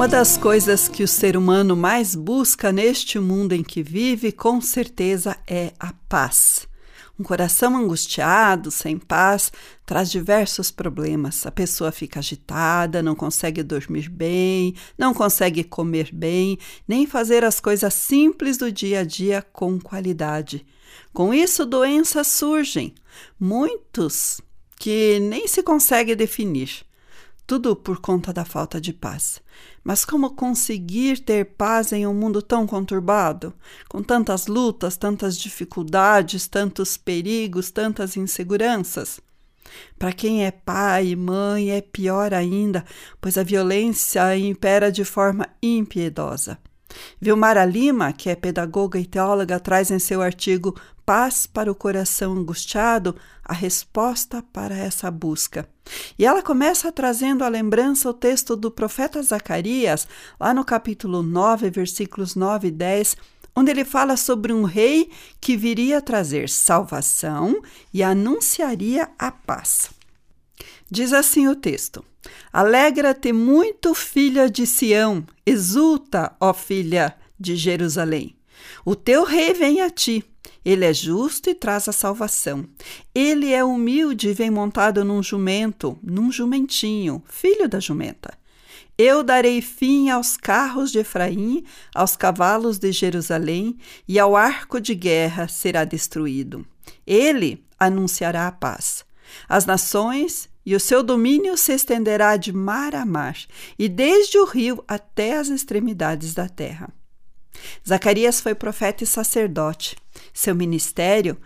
Uma das coisas que o ser humano mais busca neste mundo em que vive, com certeza, é a paz. Um coração angustiado, sem paz, traz diversos problemas. A pessoa fica agitada, não consegue dormir bem, não consegue comer bem, nem fazer as coisas simples do dia a dia com qualidade. Com isso, doenças surgem, muitos que nem se consegue definir tudo por conta da falta de paz. Mas como conseguir ter paz em um mundo tão conturbado, com tantas lutas, tantas dificuldades, tantos perigos, tantas inseguranças? Para quem é pai e mãe é pior ainda, pois a violência impera de forma impiedosa. Vilmara Lima, que é pedagoga e teóloga, traz em seu artigo Paz para o Coração Angustiado a resposta para essa busca. E ela começa trazendo à lembrança o texto do profeta Zacarias, lá no capítulo 9, versículos 9 e 10, onde ele fala sobre um rei que viria trazer salvação e anunciaria a paz. Diz assim o texto: Alegra-te muito, filha de Sião, exulta, ó filha de Jerusalém. O teu rei vem a ti. Ele é justo e traz a salvação. Ele é humilde e vem montado num jumento, num jumentinho, filho da jumenta. Eu darei fim aos carros de Efraim, aos cavalos de Jerusalém, e ao arco de guerra será destruído. Ele anunciará a paz. As nações e o seu domínio se estenderá de mar a mar, e desde o rio até as extremidades da terra. Zacarias foi profeta e sacerdote. Seu ministério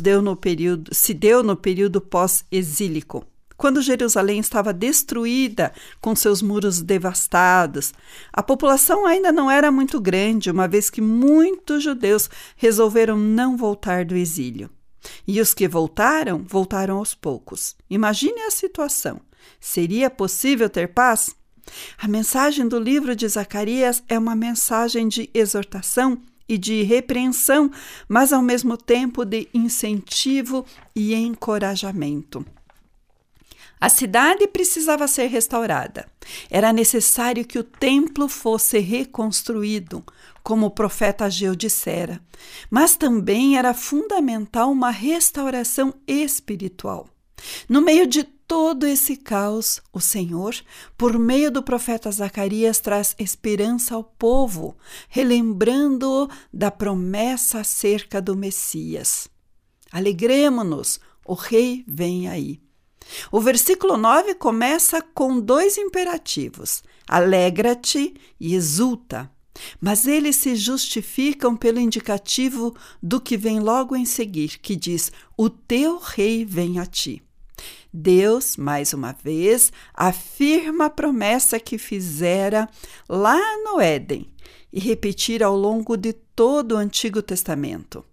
deu período, se deu no período pós-exílico, quando Jerusalém estava destruída, com seus muros devastados. A população ainda não era muito grande, uma vez que muitos judeus resolveram não voltar do exílio. E os que voltaram, voltaram aos poucos. Imagine a situação. Seria possível ter paz? A mensagem do livro de Zacarias é uma mensagem de exortação e de repreensão, mas ao mesmo tempo de incentivo e encorajamento. A cidade precisava ser restaurada. Era necessário que o templo fosse reconstruído, como o profeta Ageu dissera. Mas também era fundamental uma restauração espiritual. No meio de todo esse caos, o Senhor, por meio do profeta Zacarias, traz esperança ao povo, relembrando-o da promessa acerca do Messias. Alegremo-nos, o Rei vem aí. O versículo 9 começa com dois imperativos: alegra-te e exulta. Mas eles se justificam pelo indicativo do que vem logo em seguir, que diz: O teu rei vem a ti. Deus, mais uma vez, afirma a promessa que fizera lá no Éden e repetir ao longo de todo o Antigo Testamento.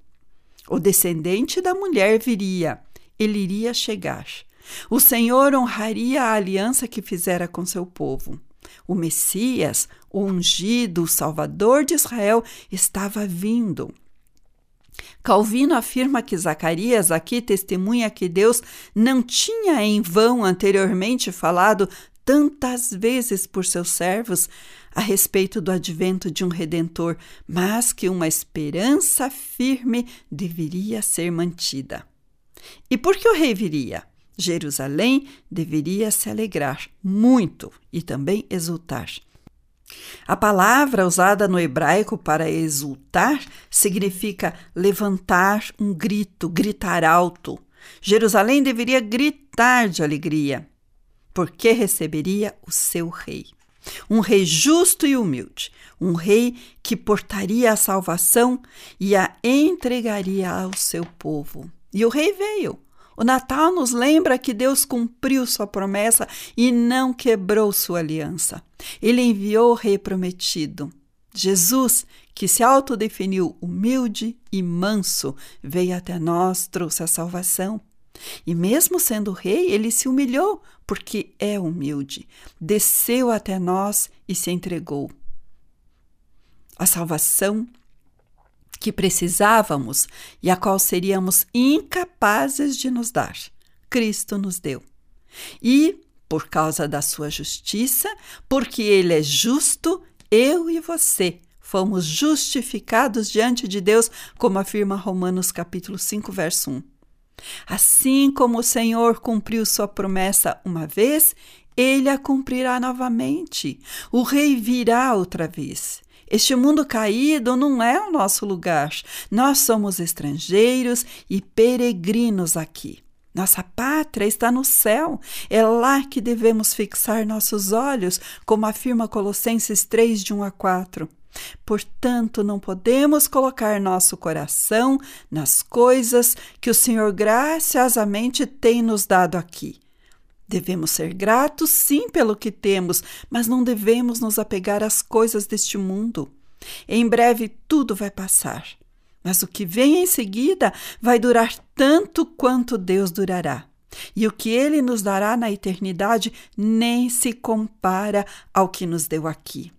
O descendente da mulher viria, ele iria chegar. O Senhor honraria a aliança que fizera com seu povo. O Messias, o ungido, o Salvador de Israel, estava vindo. Calvino afirma que Zacarias aqui testemunha que Deus não tinha em vão anteriormente falado tantas vezes por seus servos a respeito do advento de um redentor, mas que uma esperança firme deveria ser mantida. E por que o rei viria? Jerusalém deveria se alegrar muito e também exultar. A palavra usada no hebraico para exultar significa levantar um grito, gritar alto. Jerusalém deveria gritar de alegria, porque receberia o seu rei. Um rei justo e humilde, um rei que portaria a salvação e a entregaria ao seu povo. E o rei veio. O Natal nos lembra que Deus cumpriu sua promessa e não quebrou sua aliança. Ele enviou o rei prometido. Jesus, que se autodefiniu humilde e manso, veio até nós, trouxe a salvação. E mesmo sendo rei, ele se humilhou, porque é humilde. Desceu até nós e se entregou. A salvação que precisávamos e a qual seríamos incapazes de nos dar, Cristo nos deu. E, por causa da sua justiça, porque ele é justo, eu e você fomos justificados diante de Deus, como afirma Romanos capítulo 5, verso 1. Assim como o Senhor cumpriu sua promessa uma vez, ele a cumprirá novamente. O rei virá outra vez. Este mundo caído não é o nosso lugar. Nós somos estrangeiros e peregrinos aqui. Nossa pátria está no céu. É lá que devemos fixar nossos olhos, como afirma Colossenses 3, de 1 a 4. Portanto, não podemos colocar nosso coração nas coisas que o Senhor graciosamente tem nos dado aqui. Devemos ser gratos, sim, pelo que temos, mas não devemos nos apegar às coisas deste mundo. Em breve tudo vai passar, mas o que vem em seguida vai durar tanto quanto Deus durará. E o que ele nos dará na eternidade nem se compara ao que nos deu aqui.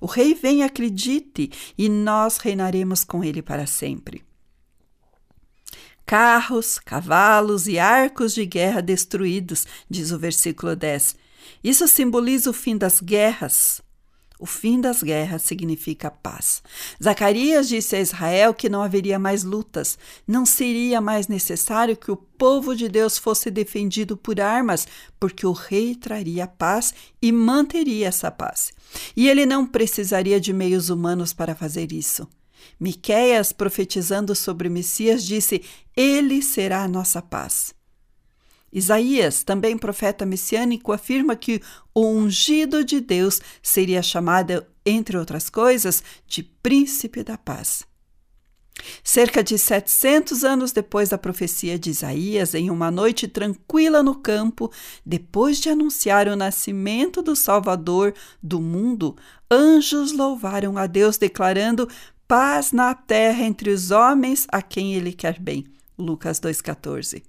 O rei vem, acredite, e nós reinaremos com ele para sempre. Carros, cavalos e arcos de guerra destruídos, diz o versículo 10. Isso simboliza o fim das guerras. O fim das guerras significa paz. Zacarias disse a Israel que não haveria mais lutas, não seria mais necessário que o povo de Deus fosse defendido por armas, porque o rei traria paz e manteria essa paz. E ele não precisaria de meios humanos para fazer isso. Miqueias, profetizando sobre Messias, disse: Ele será a nossa paz. Isaías, também profeta messiânico, afirma que o ungido de Deus seria chamado, entre outras coisas, de príncipe da paz. Cerca de 700 anos depois da profecia de Isaías, em uma noite tranquila no campo, depois de anunciar o nascimento do Salvador do mundo, anjos louvaram a Deus, declarando paz na terra entre os homens a quem ele quer bem. Lucas 2,14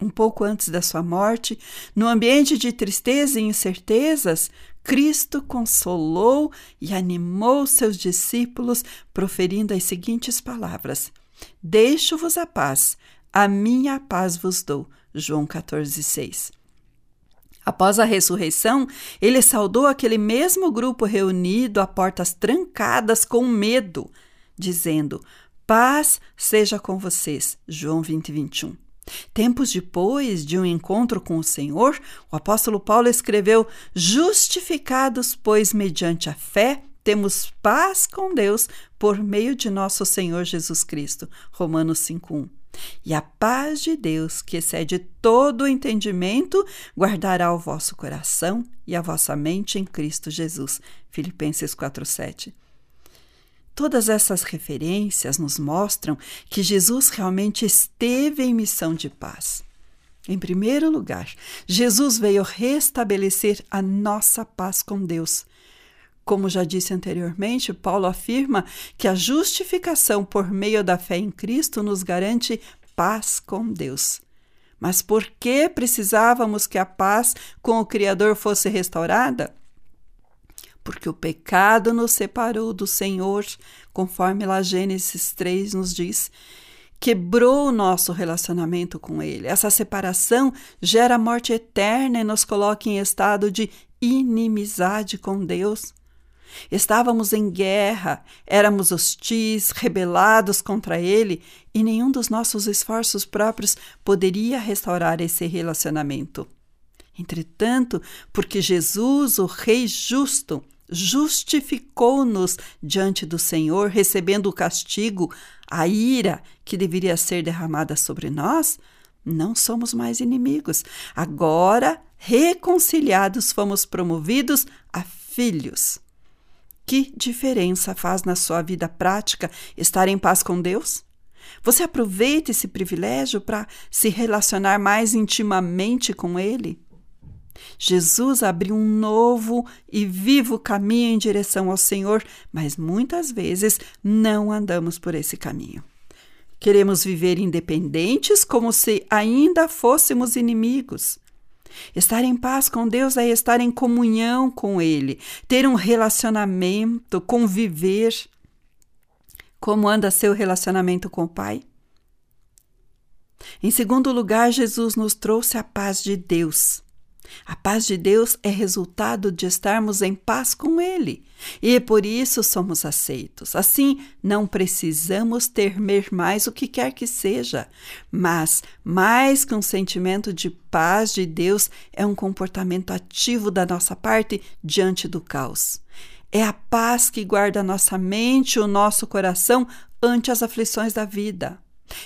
um pouco antes da sua morte, no ambiente de tristeza e incertezas, Cristo consolou e animou seus discípulos, proferindo as seguintes palavras: Deixo-vos a paz, a minha paz vos dou. João 14, 6. Após a ressurreição, ele saudou aquele mesmo grupo reunido a portas trancadas com medo, dizendo: Paz seja com vocês. João 20, 21. Tempos depois de um encontro com o Senhor, o apóstolo Paulo escreveu: Justificados, pois, mediante a fé, temos paz com Deus por meio de nosso Senhor Jesus Cristo. Romanos 5:1. E a paz de Deus, que excede todo o entendimento, guardará o vosso coração e a vossa mente em Cristo Jesus. Filipenses 4:7. Todas essas referências nos mostram que Jesus realmente esteve em missão de paz. Em primeiro lugar, Jesus veio restabelecer a nossa paz com Deus. Como já disse anteriormente, Paulo afirma que a justificação por meio da fé em Cristo nos garante paz com Deus. Mas por que precisávamos que a paz com o Criador fosse restaurada? porque o pecado nos separou do Senhor, conforme lá Gênesis 3 nos diz. Quebrou o nosso relacionamento com Ele. Essa separação gera morte eterna e nos coloca em estado de inimizade com Deus. Estávamos em guerra, éramos hostis, rebelados contra Ele, e nenhum dos nossos esforços próprios poderia restaurar esse relacionamento. Entretanto, porque Jesus, o Rei justo, justificou-nos diante do Senhor, recebendo o castigo, a ira que deveria ser derramada sobre nós, não somos mais inimigos. Agora, reconciliados, fomos promovidos a filhos. Que diferença faz na sua vida prática estar em paz com Deus? Você aproveita esse privilégio para se relacionar mais intimamente com Ele? Jesus abriu um novo e vivo caminho em direção ao Senhor, mas muitas vezes não andamos por esse caminho. Queremos viver independentes como se ainda fôssemos inimigos. Estar em paz com Deus é estar em comunhão com Ele, ter um relacionamento, conviver. Como anda seu relacionamento com o Pai? Em segundo lugar, Jesus nos trouxe a paz de Deus. A paz de Deus é resultado de estarmos em paz com Ele e por isso somos aceitos. Assim, não precisamos temer mais o que quer que seja, mas mais que um sentimento de paz de Deus é um comportamento ativo da nossa parte diante do caos. É a paz que guarda nossa mente e o nosso coração ante as aflições da vida.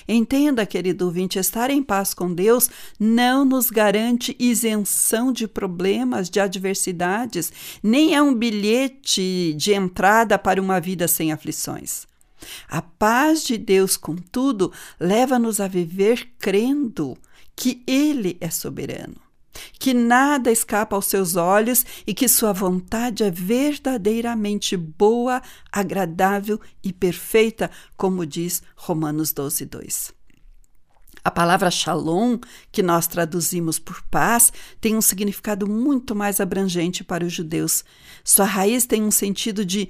Entenda, querido ouvinte, estar em paz com Deus não nos garante isenção de problemas, de adversidades, nem é um bilhete de entrada para uma vida sem aflições. A paz de Deus, contudo, leva-nos a viver crendo que Ele é soberano que nada escapa aos seus olhos e que sua vontade é verdadeiramente boa, agradável e perfeita, como diz Romanos 12, 2. A palavra shalom, que nós traduzimos por paz, tem um significado muito mais abrangente para os judeus. Sua raiz tem um sentido de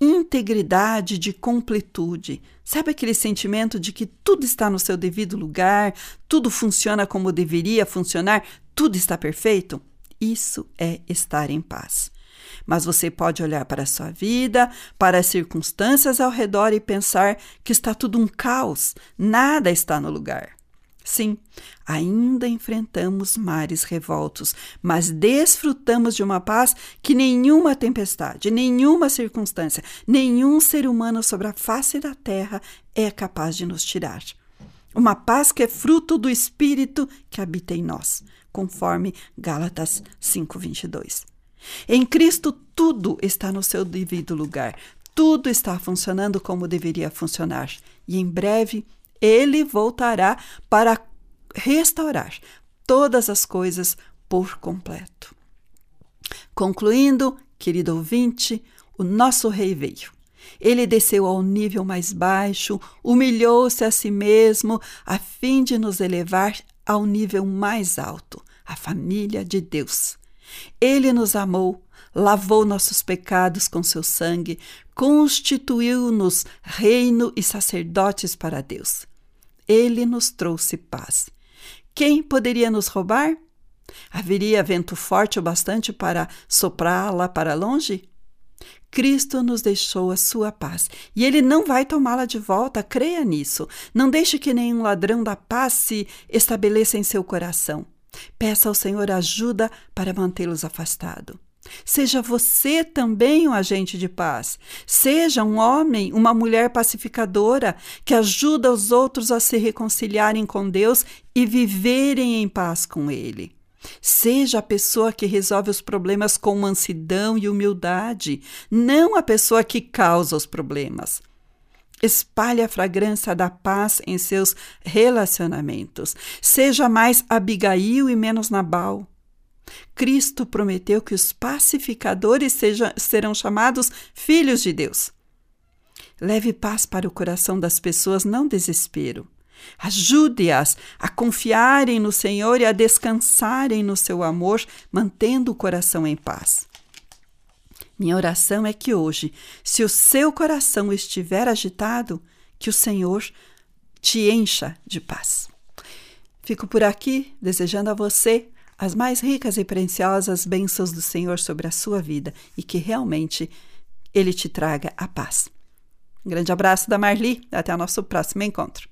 integridade, de completude. Sabe aquele sentimento de que tudo está no seu devido lugar, tudo funciona como deveria funcionar, tudo está perfeito? Isso é estar em paz. Mas você pode olhar para a sua vida, para as circunstâncias ao redor e pensar que está tudo um caos, nada está no lugar. Sim, ainda enfrentamos mares revoltos, mas desfrutamos de uma paz que nenhuma tempestade, nenhuma circunstância, nenhum ser humano sobre a face da terra é capaz de nos tirar. Uma paz que é fruto do Espírito que habita em nós, conforme Gálatas 5:22. Em Cristo tudo está no seu devido lugar, tudo está funcionando como deveria funcionar, e em breve ele voltará para restaurar todas as coisas por completo. Concluindo, querido ouvinte, o nosso rei veio. Ele desceu ao nível mais baixo, humilhou-se a si mesmo, a fim de nos elevar ao nível mais alto, a família de Deus. Ele nos amou, lavou nossos pecados com seu sangue, constituiu-nos reino e sacerdotes para Deus. Ele nos trouxe paz. Quem poderia nos roubar? Haveria vento forte o bastante para soprá-la para longe? Cristo nos deixou a sua paz e ele não vai tomá-la de volta, creia nisso. Não deixe que nenhum ladrão da paz se estabeleça em seu coração. Peça ao Senhor ajuda para mantê-los afastados. Seja você também um agente de paz. Seja um homem, uma mulher pacificadora que ajuda os outros a se reconciliarem com Deus e viverem em paz com Ele. Seja a pessoa que resolve os problemas com mansidão e humildade, não a pessoa que causa os problemas. Espalhe a fragrância da paz em seus relacionamentos. Seja mais Abigail e menos Nabal. Cristo prometeu que os pacificadores serão chamados filhos de Deus. Leve paz para o coração das pessoas, não desespero. Ajude-as a confiarem no Senhor e a descansarem no seu amor, mantendo o coração em paz. Minha oração é que hoje, se o seu coração estiver agitado, que o Senhor te encha de paz. Fico por aqui desejando a você as mais ricas e preciosas bênçãos do Senhor sobre a sua vida e que realmente Ele te traga a paz. Um grande abraço da Marli, até o nosso próximo encontro.